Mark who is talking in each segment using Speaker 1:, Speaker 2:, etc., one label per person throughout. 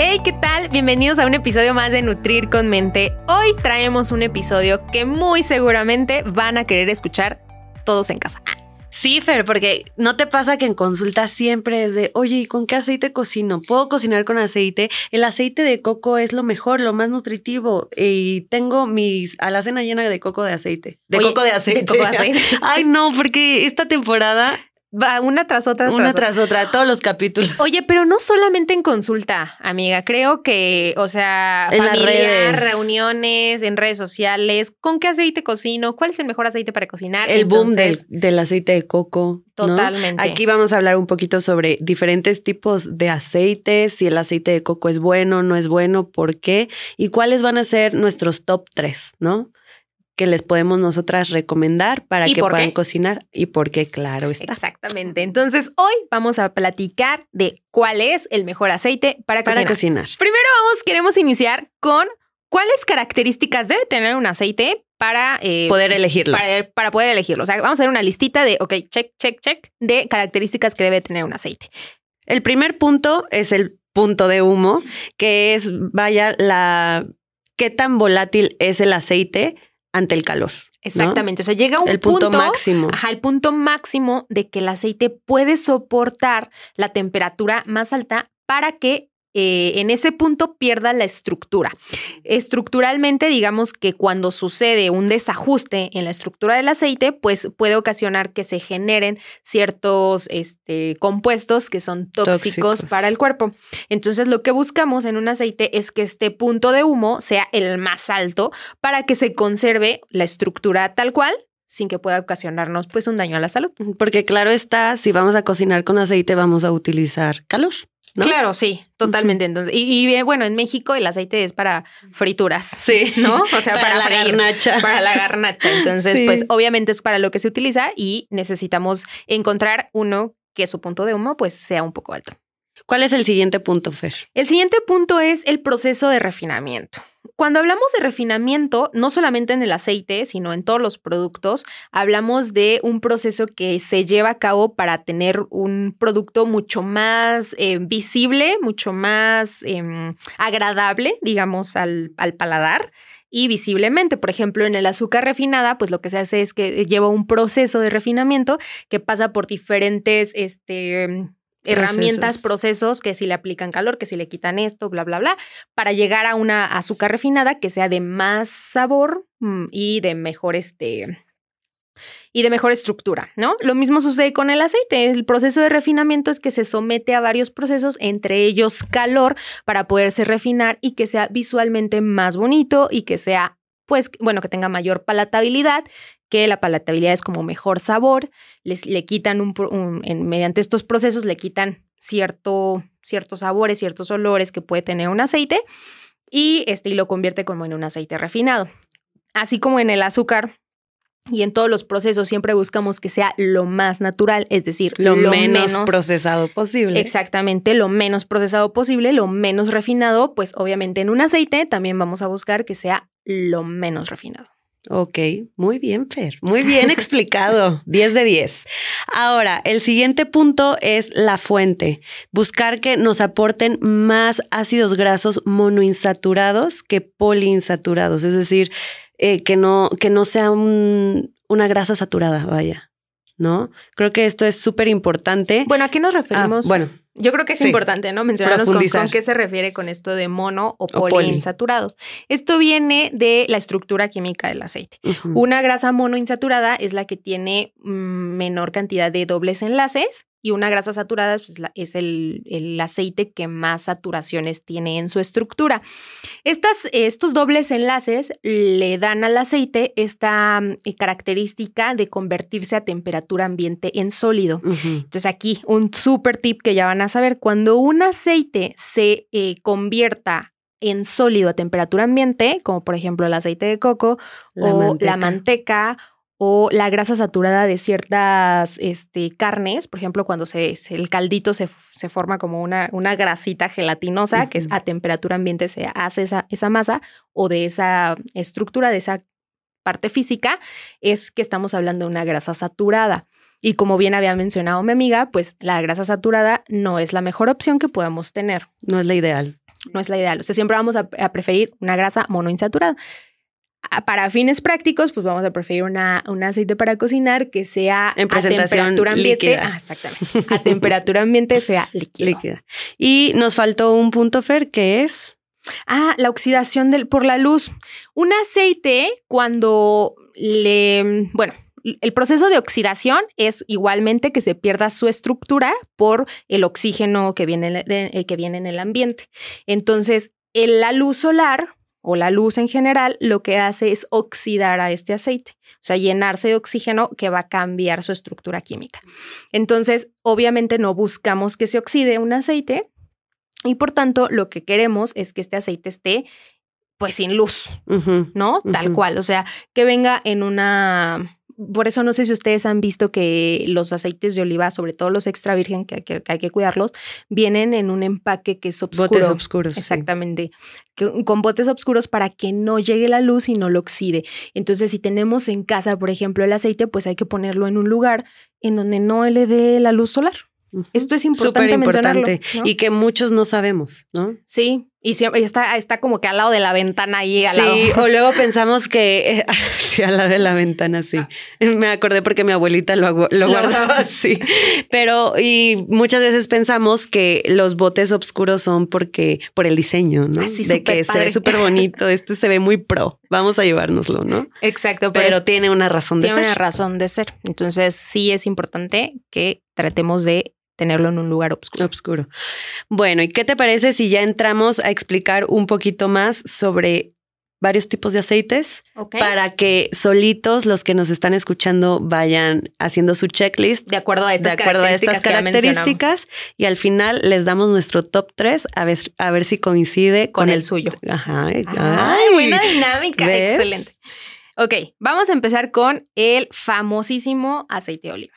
Speaker 1: Hey, ¿qué tal? Bienvenidos a un episodio más de Nutrir con Mente. Hoy traemos un episodio que muy seguramente van a querer escuchar todos en casa.
Speaker 2: Sí, Fer, porque no te pasa que en consulta siempre es de, oye, ¿y con qué aceite cocino? ¿Puedo cocinar con aceite? El aceite de coco es lo mejor, lo más nutritivo. Y tengo mis alacena llena de coco de aceite. De coco de aceite.
Speaker 1: De coco de aceite.
Speaker 2: Ay, no, porque esta temporada
Speaker 1: Va una tras otra.
Speaker 2: Una
Speaker 1: tras,
Speaker 2: tras otra, todos los capítulos.
Speaker 1: Oye, pero no solamente en consulta, amiga. Creo que, o sea,
Speaker 2: En
Speaker 1: familiar, reuniones, en redes sociales. ¿Con qué aceite cocino? ¿Cuál es el mejor aceite para cocinar?
Speaker 2: El boom del, del aceite de coco. ¿no?
Speaker 1: Totalmente.
Speaker 2: Aquí vamos a hablar un poquito sobre diferentes tipos de aceites, si el aceite de coco es bueno, no es bueno, por qué y cuáles van a ser nuestros top 3, ¿no? Que les podemos nosotras recomendar para
Speaker 1: ¿Y
Speaker 2: que puedan
Speaker 1: qué?
Speaker 2: cocinar y por qué, claro está.
Speaker 1: Exactamente. Entonces, hoy vamos a platicar de cuál es el mejor aceite para
Speaker 2: Para
Speaker 1: cocinar.
Speaker 2: cocinar.
Speaker 1: Primero vamos, queremos iniciar con cuáles características debe tener un aceite para eh,
Speaker 2: Poder elegirlo.
Speaker 1: para, para poder elegirlo. O sea, vamos a hacer una listita de, ok, check, check, check, de características que debe tener un aceite.
Speaker 2: El primer punto es el punto de humo, que es, vaya, la qué tan volátil es el aceite ante el calor. ¿no?
Speaker 1: Exactamente. O sea, llega un
Speaker 2: El punto, máximo.
Speaker 1: Ajá, el punto máximo de que el aceite puede soportar la temperatura más alta para que eh, en ese punto pierda la estructura. Estructuralmente, digamos que cuando sucede un desajuste en la estructura del aceite, pues puede ocasionar que se generen ciertos este, compuestos que son tóxicos,
Speaker 2: Tóxicos.
Speaker 1: para el cuerpo. Entonces, lo que buscamos en un aceite es que este punto de humo sea el más alto para que se conserve la estructura tal cual sin que pueda ocasionarnos pues un daño a la salud.
Speaker 2: Porque claro está, si vamos a cocinar con aceite, vamos a utilizar calor. ¿No?
Speaker 1: Claro, sí, totalmente. Entonces, y, y, eh, bueno, en México el aceite es para frituras.
Speaker 2: Sí.
Speaker 1: ¿No? O sea, para,
Speaker 2: la
Speaker 1: freír,
Speaker 2: garnacha.
Speaker 1: Para la garnacha. Entonces,
Speaker 2: Sí.
Speaker 1: pues obviamente es para lo que se utiliza y necesitamos encontrar uno que su punto de humo pues sea un poco alto.
Speaker 2: ¿Cuál es el siguiente punto, Fer?
Speaker 1: El siguiente punto es el proceso de refinamiento. Cuando hablamos de refinamiento, no solamente en el aceite, sino en todos los productos, hablamos de un proceso que se lleva a cabo para tener un producto mucho más eh, visible, mucho más eh, agradable, digamos, al, al paladar y visiblemente. Por ejemplo, en el azúcar refinada, pues lo que se hace es que lleva un proceso de refinamiento que pasa por diferentes este, herramientas, procesos que si le aplican calor, que si le quitan esto, bla, bla, bla, para llegar a una azúcar refinada que sea de más sabor mm, y de mejor este y de mejor estructura, ¿no? Lo mismo sucede con el aceite. El proceso de refinamiento es que se somete a varios procesos, entre ellos calor, para poderse refinar y que sea visualmente más bonito y que sea, pues, bueno, que tenga mayor palatabilidad, que la palatabilidad es como mejor sabor. Les, le quitan un, un- en- mediante estos procesos, le quitan cierto, ciertos sabores, ciertos olores que puede tener un aceite y, este, y lo convierte como en un aceite refinado. Así como en el azúcar, y en todos los procesos siempre buscamos que sea lo más natural, es decir,
Speaker 2: Lo, menos, procesado posible.
Speaker 1: Exactamente, lo menos procesado posible, lo menos refinado, pues obviamente en un aceite también vamos a buscar que sea lo menos refinado.
Speaker 2: Ok, muy bien, Fer. Muy bien explicado. 10 de 10. Ahora, el siguiente punto es la fuente. Buscar que nos aporten más ácidos grasos monoinsaturados que poliinsaturados. Es decir, eh, que, no, que no sea un- una grasa saturada, vaya. ¿No? Creo que esto es súper importante.
Speaker 1: Bueno, ¿a qué nos
Speaker 2: Ah,
Speaker 1: referimos?
Speaker 2: bueno,
Speaker 1: Yo creo que es
Speaker 2: Sí.
Speaker 1: importante, ¿no? Mencionarnos con, qué se refiere con esto de mono o
Speaker 2: poli.
Speaker 1: poliinsaturados. Esto viene de la estructura química del aceite. Una grasa monoinsaturada es la que tiene mm, menor cantidad de dobles enlaces y una grasa saturada pues, la- es el, el aceite que más saturaciones tiene en su estructura. Estas, estos dobles enlaces le dan al aceite esta mm, característica de convertirse a temperatura ambiente en sólido. Entonces aquí un super tip que ya van a saber, cuando un aceite se eh, convierta en sólido a temperatura ambiente, como por ejemplo el aceite de coco
Speaker 2: La
Speaker 1: o
Speaker 2: manteca.
Speaker 1: la manteca o la grasa saturada de ciertas este, carnes, por ejemplo, cuando se, se- el caldito se, se forma como una, una grasita gelatinosa, que es a temperatura ambiente se hace esa, esa masa o de esa estructura, de esa parte física, es que estamos hablando de una grasa saturada. Y como bien había mencionado mi amiga, pues la grasa saturada no es la mejor opción que podamos tener
Speaker 2: No es la ideal.
Speaker 1: no es la ideal. O sea, siempre vamos a, a preferir una grasa monoinsaturada. Para fines prácticos, pues vamos a preferir una, un aceite para cocinar que sea
Speaker 2: En
Speaker 1: a temperatura ambiente. Ah, exactamente. A temperatura ambiente sea líquido.
Speaker 2: Líquida. Y nos faltó un punto, Fer, que es.
Speaker 1: Ah, la oxidación del, por la luz. Un aceite, cuando le. Bueno, el proceso de oxidación es igualmente que se pierda su estructura por el oxígeno que viene, en el- eh, que viene en el ambiente. Entonces, la luz solar o la luz en general lo que hace es oxidar a este aceite, o sea, llenarse de oxígeno que va a cambiar su estructura química. Entonces, obviamente no buscamos que se oxide un aceite y por tanto lo que queremos es que este aceite esté pues sin luz. ¿no? Tal cual, o sea, que venga en una... Por eso no sé si ustedes han visto que los aceites de oliva, sobre todo los extra virgen, que, que- que hay que cuidarlos, vienen en un empaque que es oscuro.
Speaker 2: Botes oscuros. sí.
Speaker 1: Exactamente. Que- con botes oscuros para que no llegue la luz y no lo oxide. Entonces, si tenemos en casa, por ejemplo, el aceite, pues hay que ponerlo en un lugar en donde no le dé la luz solar. Esto es importante
Speaker 2: Súper importante.
Speaker 1: ¿no?
Speaker 2: Y que muchos no sabemos, ¿no?
Speaker 1: Sí, y siempre está, está como que al lado de la ventana ahí, al lado.
Speaker 2: Sí, o luego pensamos que, eh, sí, al lado de la ventana, sí. Me acordé porque mi abuelita lo, lo
Speaker 1: Lo
Speaker 2: guardaba así. Pero, y muchas veces pensamos que los botes oscuros son porque, por el diseño, ¿no?
Speaker 1: Así,
Speaker 2: de que se ve súper bonito, este se ve muy pro, vamos a llevárnoslo, ¿no?
Speaker 1: Exacto, pero,
Speaker 2: Pero,
Speaker 1: es-
Speaker 2: tiene una razón de
Speaker 1: tiene
Speaker 2: ser.
Speaker 1: una razón de ser. Entonces, sí es importante que tratemos de tenerlo en un lugar oscuro.
Speaker 2: Obscuro. Bueno, ¿y qué te parece si ya entramos a explicar un poquito más sobre varios tipos de aceites para que solitos los que nos están escuchando vayan haciendo su checklist
Speaker 1: De acuerdo a
Speaker 2: de
Speaker 1: estas
Speaker 2: acuerdo a
Speaker 1: características.
Speaker 2: estas
Speaker 1: ya mencionamos.
Speaker 2: características y al final les damos nuestro top 3 a ver, a ver si coincide con,
Speaker 1: Con el suyo.
Speaker 2: Ajá.
Speaker 1: Ay,
Speaker 2: ay.
Speaker 1: buena dinámica.
Speaker 2: ¿Ves?
Speaker 1: Excelente. Ok, vamos a empezar con el famosísimo aceite de oliva.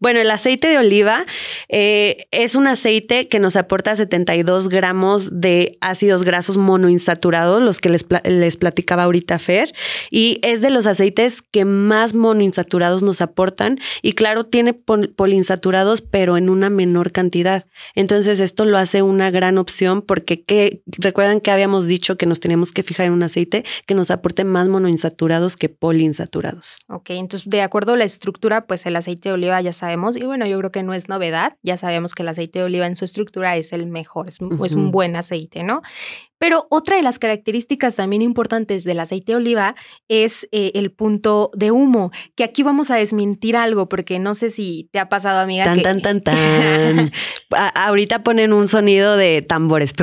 Speaker 2: Bueno, el aceite de oliva eh, es un aceite que nos aporta 72 gramos de ácidos grasos monoinsaturados, los que les, les platicaba ahorita Fer, y es de los aceites que más monoinsaturados nos aportan y claro, tiene pol- poliinsaturados, pero en una menor cantidad. Entonces esto lo hace una gran opción porque recuerdan que habíamos dicho que nos tenemos que fijar en un aceite que nos aporte más monoinsaturados que poliinsaturados.
Speaker 1: Ok, entonces de acuerdo a la estructura, pues el aceite de oliva ya sabemos, y bueno, yo creo que no es novedad, ya sabemos que el aceite de oliva en su estructura es el mejor, es, un- es un
Speaker 2: Ujú.
Speaker 1: buen aceite, ¿no? Pero otra de las características también importantes del aceite de oliva es eh, el punto de humo, que aquí vamos a desmentir algo, porque no sé si te ha pasado, amiga.
Speaker 2: Tan,
Speaker 1: que-
Speaker 2: tan, tan, tan. A- ahorita ponen un sonido de tambores.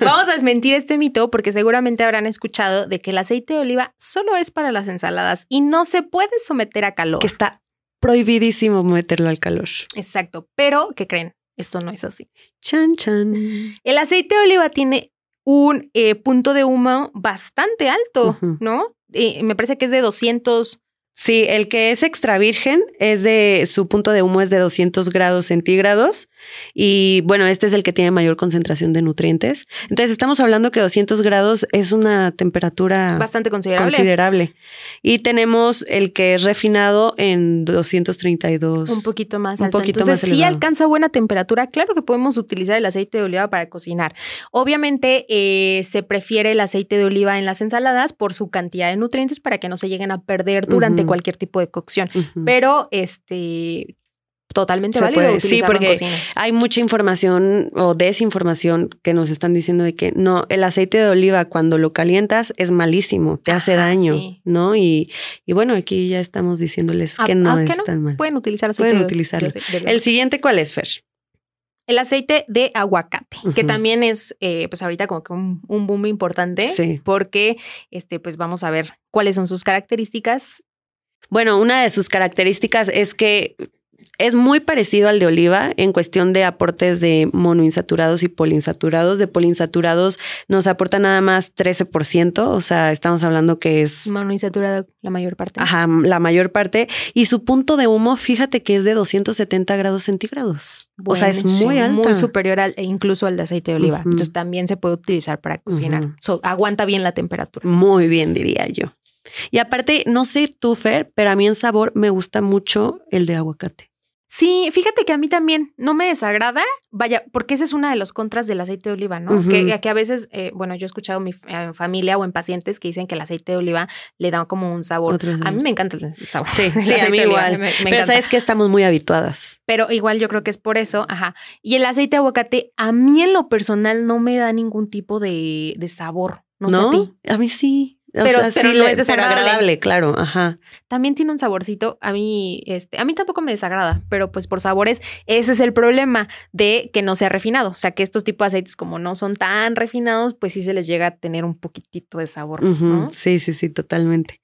Speaker 1: Vamos a desmentir este mito porque seguramente habrán escuchado de que el aceite de oliva solo es para las ensaladas y no se puede someter a calor.
Speaker 2: Que está prohibidísimo meterlo al calor.
Speaker 1: Exacto, pero ¿qué creen? Esto no es así.
Speaker 2: Chan, chan.
Speaker 1: El aceite de oliva tiene un eh, punto de humo bastante alto. ¿no? Eh, me parece que es de 200.
Speaker 2: Sí, el que es extra virgen es de su punto de humo es de 200 grados centígrados y bueno, este es el que tiene mayor concentración de nutrientes. Entonces estamos hablando que 200 grados es una temperatura
Speaker 1: Bastante considerable.
Speaker 2: considerable. Y tenemos el que es refinado en 232.
Speaker 1: Un poquito más
Speaker 2: Un
Speaker 1: alto.
Speaker 2: poquito
Speaker 1: Entonces,
Speaker 2: más
Speaker 1: sí
Speaker 2: elevado.
Speaker 1: alcanza buena temperatura. Claro que podemos utilizar el aceite de oliva para cocinar. Obviamente, eh, se prefiere el aceite de oliva en las ensaladas por su cantidad de nutrientes para que no se lleguen a perder durante cualquier tipo de cocción. Pero, este, totalmente
Speaker 2: Se
Speaker 1: válido
Speaker 2: puede, sí, porque. Hay mucha información o desinformación que nos están diciendo de que no, el aceite de oliva cuando lo calientas es malísimo, te hace daño,
Speaker 1: sí.
Speaker 2: ¿no? Y, y bueno, aquí ya estamos diciéndoles
Speaker 1: Ah,
Speaker 2: que no
Speaker 1: ah,
Speaker 2: es tan mal.
Speaker 1: Pueden utilizar aceite
Speaker 2: Pueden
Speaker 1: de-
Speaker 2: utilizarlo.
Speaker 1: de- de- de-
Speaker 2: El siguiente, ¿cuál es, Fer?
Speaker 1: El aceite de aguacate, que también es, eh, pues ahorita como que un, un boom importante,
Speaker 2: Sí.
Speaker 1: porque, este, pues vamos a ver cuáles son sus características.
Speaker 2: Bueno, una de sus características es que es muy parecido al de oliva en cuestión de aportes de monoinsaturados y poliinsaturados. De poliinsaturados nos aporta nada más 13%, o sea, estamos hablando que es...
Speaker 1: Monoinsaturado la mayor parte.
Speaker 2: Ajá, la mayor parte. Y su punto de humo, fíjate que es de 270 grados centígrados. o sea, es muy alto.
Speaker 1: Muy superior al, e incluso al de aceite de oliva. Entonces también se puede utilizar para cocinar. So, aguanta bien la temperatura.
Speaker 2: Muy bien, diría yo. Y aparte, no sé tú, Fer, pero a mí en sabor me gusta mucho el de aguacate.
Speaker 1: Sí, fíjate que a mí también no me desagrada, vaya, porque esa es una de los contras del aceite de oliva, ¿no? Que, que a veces, eh, bueno, yo he escuchado mi en familia o en pacientes que dicen que el aceite de oliva le da como un sabor.
Speaker 2: Otros
Speaker 1: A mí me encanta el sabor.
Speaker 2: Sí, sí, a mí
Speaker 1: oliva,
Speaker 2: igual.
Speaker 1: me- me
Speaker 2: pero
Speaker 1: encanta.
Speaker 2: sabes que estamos muy habituadas.
Speaker 1: Pero igual yo creo que es por eso, ajá. Y el aceite de aguacate, a mí en lo personal no me da ningún tipo de, de sabor. No,
Speaker 2: ¿No?
Speaker 1: sé a ti.
Speaker 2: A mí sí. O
Speaker 1: Pero-
Speaker 2: sea,
Speaker 1: pero
Speaker 2: sí
Speaker 1: no es desagradable.
Speaker 2: agradable, claro. Ajá.
Speaker 1: También tiene un saborcito. A mí, este, a mí tampoco me desagrada, pero pues por sabores, ese es el problema de que no sea refinado. O sea, que estos tipos de aceites, como no son tan refinados, pues sí se les llega a tener un poquitito de sabor. ¿no?
Speaker 2: Sí, sí, sí, totalmente.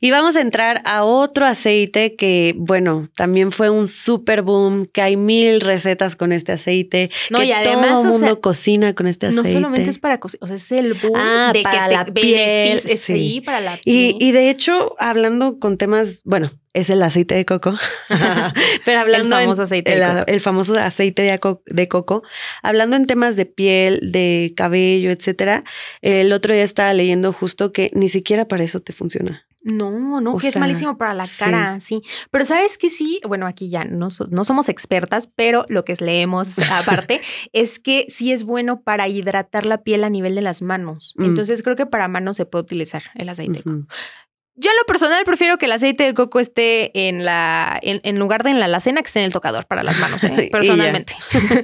Speaker 2: Y vamos a entrar a otro aceite que, bueno, también fue un super boom, que hay mil recetas con este aceite,
Speaker 1: No,
Speaker 2: que
Speaker 1: y además,
Speaker 2: todo el
Speaker 1: o
Speaker 2: mundo
Speaker 1: sea,
Speaker 2: cocina con este aceite.
Speaker 1: No solamente es para cocinar, o sea, es el boom
Speaker 2: Ah,
Speaker 1: de
Speaker 2: para
Speaker 1: que
Speaker 2: la
Speaker 1: te
Speaker 2: piel, sí.
Speaker 1: sí, para la
Speaker 2: Y,
Speaker 1: piel.
Speaker 2: y de hecho, hablando con temas, bueno, es el aceite de coco, pero hablando
Speaker 1: El
Speaker 2: en-
Speaker 1: famoso aceite de
Speaker 2: el,
Speaker 1: coco.
Speaker 2: el famoso aceite de coco, hablando en temas de piel, de cabello, etcétera, el otro día estaba leyendo justo que ni siquiera para eso te funciona.
Speaker 1: No, no,
Speaker 2: O
Speaker 1: que es malísimo para la cara, sí. Pero sabes que sí, bueno, aquí ya no, so- no somos expertas, pero lo que leemos aparte es que sí es bueno para hidratar la piel a nivel de las manos.
Speaker 2: Mm.
Speaker 1: Entonces creo que para manos se puede utilizar el aceite. Yo en lo personal prefiero que el aceite de coco esté en la, en, en lugar de en la alacena, que esté en el tocador para las manos, ¿eh? personalmente.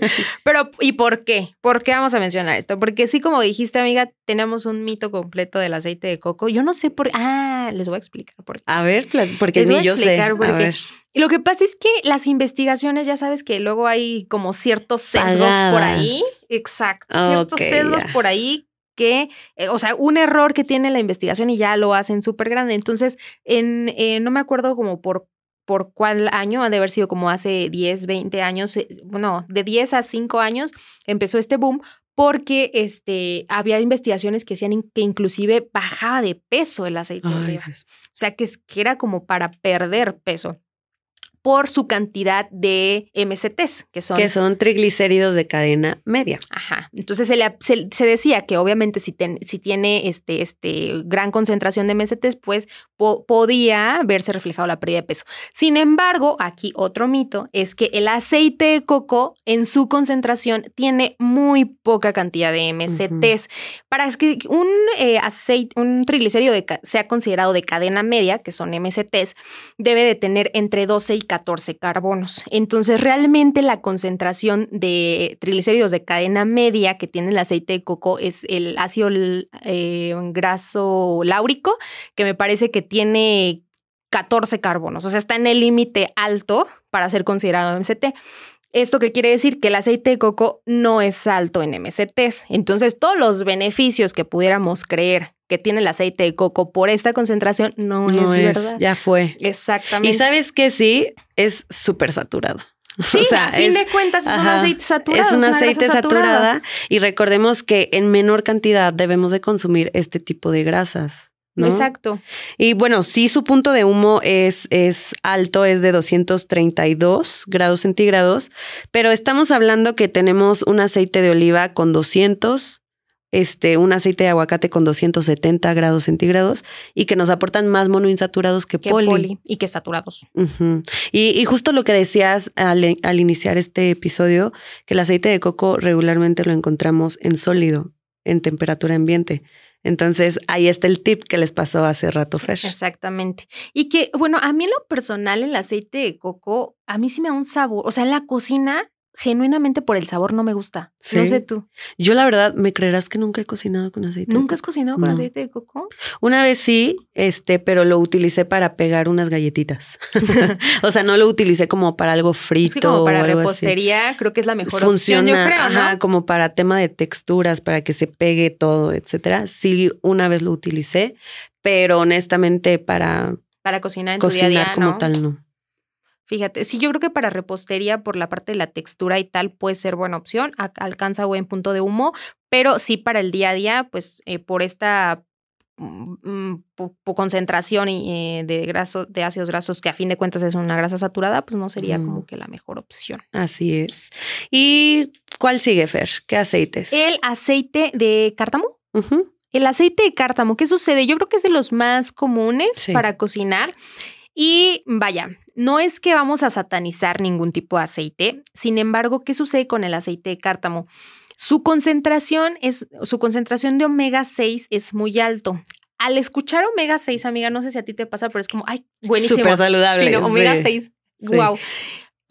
Speaker 1: Pero, ¿y por qué? ¿Por qué vamos a mencionar esto? Porque sí, como dijiste, amiga, tenemos un mito completo del aceite de coco. Yo no sé por Ah, les voy a explicar por qué.
Speaker 2: A ver, porque
Speaker 1: Les voy
Speaker 2: ni
Speaker 1: a
Speaker 2: yo sé. A ver.
Speaker 1: Lo que pasa es que las investigaciones, ya sabes que luego hay como ciertos sesgos por ahí. Exacto. Ciertos sesgos por ahí que, eh, o sea, un error que tiene la investigación y ya lo hacen súper grande. Entonces, en, eh, no me acuerdo como por por cuál año, ha de haber sido como hace 10, 20 años, eh, bueno, de 10 a 5 años empezó este boom porque este, había investigaciones que decían que inclusive bajaba de peso el aceite de oliva. O sea, que, que era como para perder peso por su cantidad de MCTs, que son...
Speaker 2: Que son triglicéridos de cadena media.
Speaker 1: Ajá. Entonces se, le, se, se decía que obviamente si, ten- si tiene este, este gran concentración de MCTs, pues po- podía verse reflejado la pérdida de peso. Sin embargo, aquí otro mito es que el aceite de coco en su concentración tiene muy poca cantidad de MCTs. Para que un eh, aceite, un triglicérido de sea considerado de cadena media, que son MCTs, debe de tener entre 12 y 14 carbonos. Entonces, realmente la concentración de triglicéridos de cadena media que tiene el aceite de coco es el ácido eh, graso láurico, que me parece que tiene 14 carbonos. O sea, está en el límite alto para ser considerado MCT. ¿Esto qué quiere decir? Que el aceite de coco no es alto en MCTs. Entonces, todos los beneficios que pudiéramos creer que tiene el aceite de coco por esta concentración no,
Speaker 2: No
Speaker 1: es,
Speaker 2: es,
Speaker 1: verdad.
Speaker 2: ya fue.
Speaker 1: Exactamente.
Speaker 2: Y sabes que sí, es súper saturado.
Speaker 1: Sí,
Speaker 2: O sea,
Speaker 1: a fin
Speaker 2: es-
Speaker 1: de cuentas es un aceite saturado.
Speaker 2: Es un aceite
Speaker 1: saturada
Speaker 2: y recordemos que en menor cantidad debemos de consumir este tipo de grasas. ¿no?
Speaker 1: Exacto.
Speaker 2: Y bueno, sí, su punto de humo es, es alto, es de 232 grados centígrados, pero estamos hablando que tenemos un aceite de oliva con 200, este, un aceite de aguacate con 270 grados centígrados y que nos aportan más monoinsaturados que,
Speaker 1: Que
Speaker 2: poli.
Speaker 1: poli. y que saturados.
Speaker 2: Y, y justo lo que decías al, al iniciar este episodio, que el aceite de coco regularmente lo encontramos en sólido, en temperatura ambiente. Entonces, ahí está el tip que les pasó hace rato, Fer.
Speaker 1: Exactamente. Y que, bueno, a mí en lo personal el aceite de coco, a mí sí me da un sabor. O sea, en la cocina, genuinamente por el sabor no me gusta. No sé tú.
Speaker 2: Yo la verdad, ¿me creerás que nunca he cocinado con aceite? de
Speaker 1: ¿Nunca has
Speaker 2: coco?
Speaker 1: cocinado con
Speaker 2: No.
Speaker 1: aceite de coco?
Speaker 2: Una vez sí, este, pero lo utilicé para pegar unas galletitas. o sea, no lo utilicé como para algo frito
Speaker 1: Es que como para
Speaker 2: o algo así.
Speaker 1: repostería creo que es la mejor
Speaker 2: Funciona,
Speaker 1: opción, yo creo,
Speaker 2: como para tema de texturas, para que se pegue todo, etcétera. Sí, una vez lo utilicé, pero honestamente para
Speaker 1: Para cocinar en tu
Speaker 2: cocinar
Speaker 1: día a día,
Speaker 2: como
Speaker 1: ¿no?
Speaker 2: tal no.
Speaker 1: Fíjate, sí, yo creo que para repostería, por la parte de la textura y tal, puede ser buena opción, alcanza buen punto de humo, pero sí para el día a día, pues eh, por esta mm, mm, concentración eh, de graso, de ácidos grasos, que a fin de cuentas es una grasa saturada, pues no sería como que la mejor opción.
Speaker 2: Así es. ¿Y cuál sigue, Fer? ¿Qué aceites?
Speaker 1: El aceite de cártamo. El aceite de cártamo, ¿qué sucede? Yo creo que es de los más comunes para cocinar. Y vaya, no es que vamos a satanizar ningún tipo de aceite. Sin embargo, ¿qué sucede con el aceite de cártamo? Su concentración es, su concentración de omega 6 es muy alto. Al escuchar omega 6, amiga, no sé si a ti te pasa, pero es como, ay, buenísimo.
Speaker 2: Súper saludable.
Speaker 1: omega 6. Wow.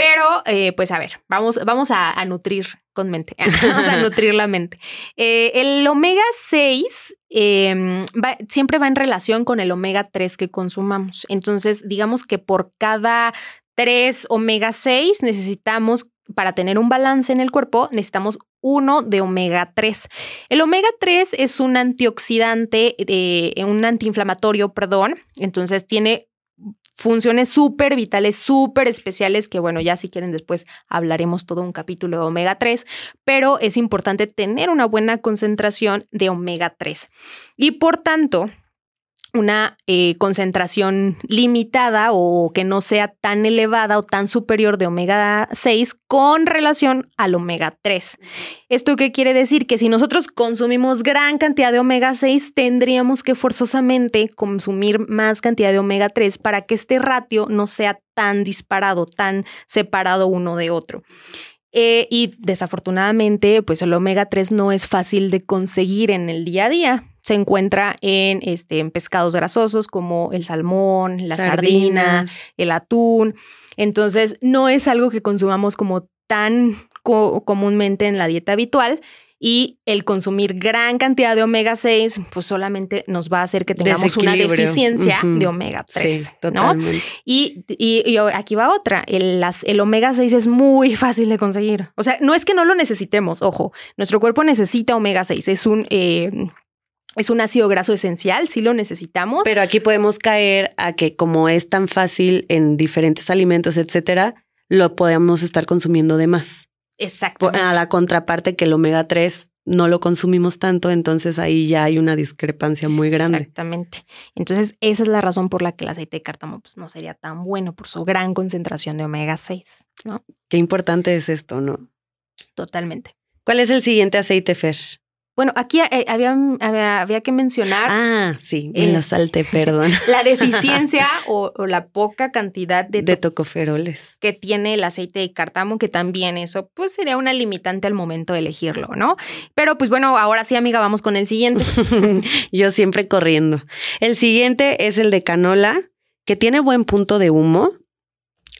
Speaker 1: Pero, eh, pues a ver, vamos, vamos a, nutrir con mente, vamos a nutrir la mente. Eh, el omega 6 em, siempre va en relación con el omega 3 que consumamos. Entonces, digamos que por cada 3 omega 6 necesitamos, para tener un balance en el cuerpo, necesitamos uno de omega 3. El omega 3 es un antioxidante, eh, un antiinflamatorio, perdón. Entonces tiene funciones súper vitales, súper especiales, que bueno, ya si quieren después hablaremos todo un capítulo de omega 3, pero es importante tener una buena concentración de omega 3. Y por tanto, una eh, concentración limitada o que no sea tan elevada o tan superior de omega 6 con relación al omega 3. ¿Esto qué quiere decir? Que si nosotros consumimos gran cantidad de omega 6, tendríamos que forzosamente consumir más cantidad de omega 3 para que este ratio no sea tan disparado, tan separado uno de otro. Eh, y desafortunadamente, pues el omega 3 no es fácil de conseguir en el día a día. Se encuentra en, este, en pescados grasosos como el salmón, la sardina, el atún. Entonces, no es algo que consumamos como tan comúnmente en la dieta habitual y el consumir gran cantidad de omega 6, pues solamente nos va a hacer que tengamos una deficiencia de omega 3. ¿no? Y, y, aquí va otra. El, las, el omega 6 es muy fácil de conseguir. O sea, no es que no lo necesitemos, ojo, nuestro cuerpo necesita omega 6. Es un. Eh, es un ácido graso esencial, sí lo necesitamos.
Speaker 2: Pero aquí podemos caer a que como es tan fácil en diferentes alimentos, etcétera, lo podemos estar consumiendo de más.
Speaker 1: Exactamente.
Speaker 2: A la contraparte que el omega 3 no lo consumimos tanto, entonces ahí ya hay una discrepancia muy grande.
Speaker 1: Exactamente. Entonces, esa es la razón por la que el aceite de cártamo pues, no sería tan bueno por su gran concentración de omega 6, ¿no?
Speaker 2: Qué importante es esto, ¿no?
Speaker 1: Totalmente.
Speaker 2: ¿Cuál es el siguiente aceite, Fer?
Speaker 1: Bueno, aquí eh, había, había, que mencionar.
Speaker 2: Ah, sí, me lo perdón.
Speaker 1: La deficiencia o, la poca cantidad de,
Speaker 2: de tocoferoles
Speaker 1: que tiene el aceite de cártamo, que también eso, pues sería una limitante al momento de elegirlo, ¿no? Pero pues bueno, ahora sí, amiga, vamos con el siguiente.
Speaker 2: Yo siempre corriendo. El siguiente es el de canola, que tiene buen punto de humo.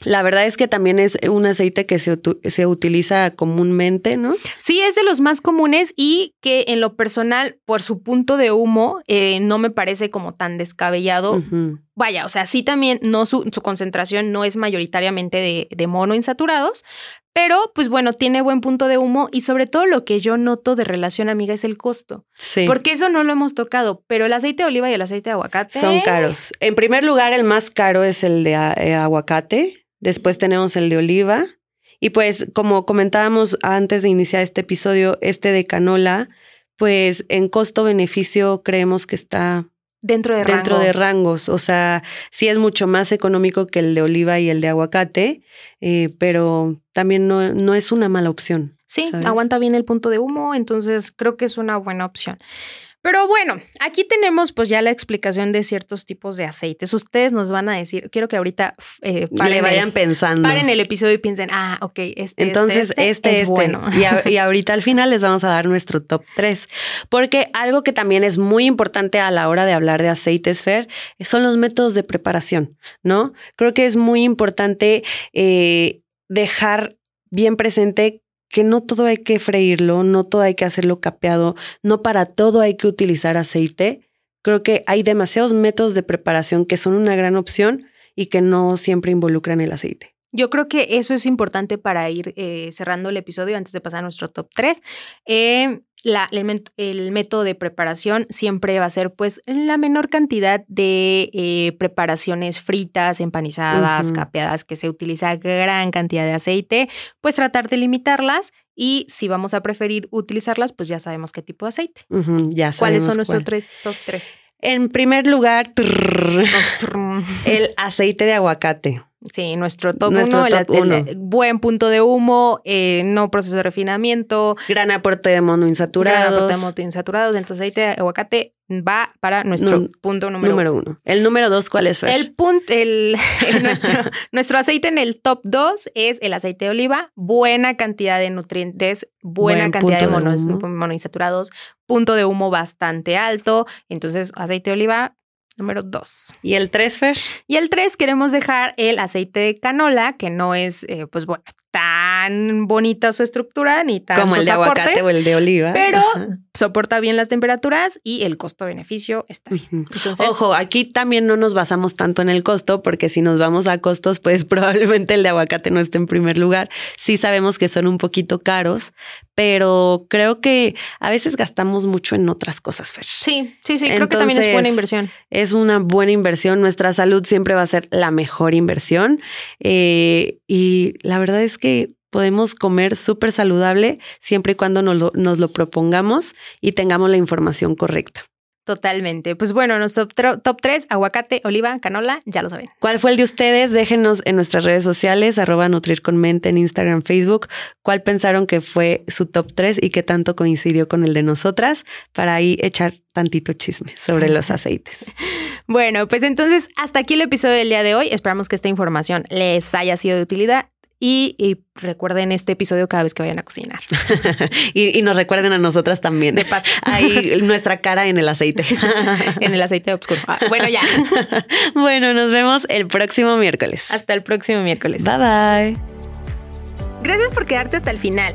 Speaker 2: La verdad es que también es un aceite que se, se, utiliza comúnmente, ¿no?
Speaker 1: Sí, es de los más comunes y que en lo personal, por su punto de humo, eh, no me parece como tan descabellado. Vaya, o sea, sí también no su, concentración no es mayoritariamente de, de monoinsaturados, pero pues bueno, tiene buen punto de humo y sobre todo lo que yo noto de relación amiga es el costo. Sí. Porque eso no lo hemos tocado, pero el aceite de oliva y el aceite de aguacate
Speaker 2: son caros. En primer lugar, el más caro es el de eh, aguacate Después tenemos el de oliva. Y pues, como comentábamos antes de iniciar este episodio, este de canola, pues en costo-beneficio creemos que está
Speaker 1: dentro de
Speaker 2: dentro de rangos. O sea, sí es mucho más económico que el de oliva y el de aguacate, eh, pero también no, no, es una mala opción.
Speaker 1: Sí, aguanta bien el punto de humo, entonces creo que es una buena opción. Pero bueno, aquí tenemos pues ya la explicación de ciertos tipos de aceites. Ustedes nos van a decir, quiero que ahorita
Speaker 2: eh, Le vayan pensando.
Speaker 1: Paren el episodio y piensen, ah, ok, este, este
Speaker 2: Entonces, este, este, es este. bueno. Y, ahorita al final les vamos a dar nuestro top 3. Porque algo que también es muy importante a la hora de hablar de aceites, Fer, son los métodos de preparación, ¿no? Creo que es muy importante eh, dejar bien presente que no todo hay que freírlo, no todo hay que hacerlo capeado, no para todo hay que utilizar aceite. Creo que hay demasiados métodos de preparación que son una gran opción y que no siempre involucran el aceite.
Speaker 1: Yo creo que eso es importante para ir eh, cerrando el episodio antes de pasar a nuestro top 3. Eh, la, el, el, método de preparación siempre va a ser pues la menor cantidad de eh, preparaciones fritas, empanizadas, capeadas, que se utiliza gran cantidad de aceite, pues tratar de limitarlas y si vamos a preferir utilizarlas, pues ya sabemos qué tipo de aceite.
Speaker 2: ya
Speaker 1: ¿Cuáles son nuestros top tres?
Speaker 2: En primer lugar, el aceite de aguacate.
Speaker 1: Sí, nuestro top nuestro uno, buen punto de humo, eh, no proceso de refinamiento.
Speaker 2: Gran aporte de monoinsaturados. Gran
Speaker 1: aporte de monoinsaturados. Entonces, aceite de aguacate va para nuestro punto número,
Speaker 2: número uno. El número dos, ¿cuál es,
Speaker 1: El punto, el, nuestro, nuestro aceite en el top dos es el aceite de oliva. Buena cantidad de nutrientes, buena cantidad de, monoinsaturados, punto de humo bastante alto. Entonces, aceite de oliva número dos.
Speaker 2: ¿Y el tres, Fer?
Speaker 1: Y el tres queremos dejar el aceite de canola, que no es, eh, pues bueno, tan bonita su estructura ni tan
Speaker 2: como el de aguacate o el de oliva,
Speaker 1: pero soporta bien las temperaturas y el costo-beneficio está bien.
Speaker 2: Ojo, aquí también no nos basamos tanto en el costo, porque si nos vamos a costos, pues probablemente el de aguacate no esté en primer lugar. Sí sabemos que son un poquito caros, pero creo que a veces gastamos mucho en otras cosas, Fer.
Speaker 1: Sí, sí, sí, creo que también es buena inversión.
Speaker 2: Es una buena inversión. Nuestra salud siempre va a ser la mejor inversión. Eh, y la verdad es que podemos comer súper saludable siempre y cuando nos lo, nos lo propongamos y tengamos la información correcta.
Speaker 1: Totalmente. Pues bueno, nuestro top 3, aguacate, oliva, canola, ya lo saben.
Speaker 2: ¿Cuál fue el de ustedes? Déjenos en nuestras redes sociales, arroba Nutrir con Mente en Instagram, Facebook, cuál pensaron que fue su top 3 y qué tanto coincidió con el de nosotras para ahí echar tantito chisme sobre los aceites.
Speaker 1: bueno, pues entonces hasta aquí el episodio del día de hoy. Esperamos que esta información les haya sido de utilidad y, recuerden este episodio cada vez que vayan a cocinar.
Speaker 2: y, nos recuerden a nosotras también.
Speaker 1: De paso.
Speaker 2: Ahí nuestra cara en el aceite.
Speaker 1: en el aceite oscuro. Ah, bueno, ya.
Speaker 2: bueno, nos vemos el próximo miércoles.
Speaker 1: Hasta el próximo miércoles.
Speaker 2: Bye bye.
Speaker 1: Gracias por quedarte hasta el final.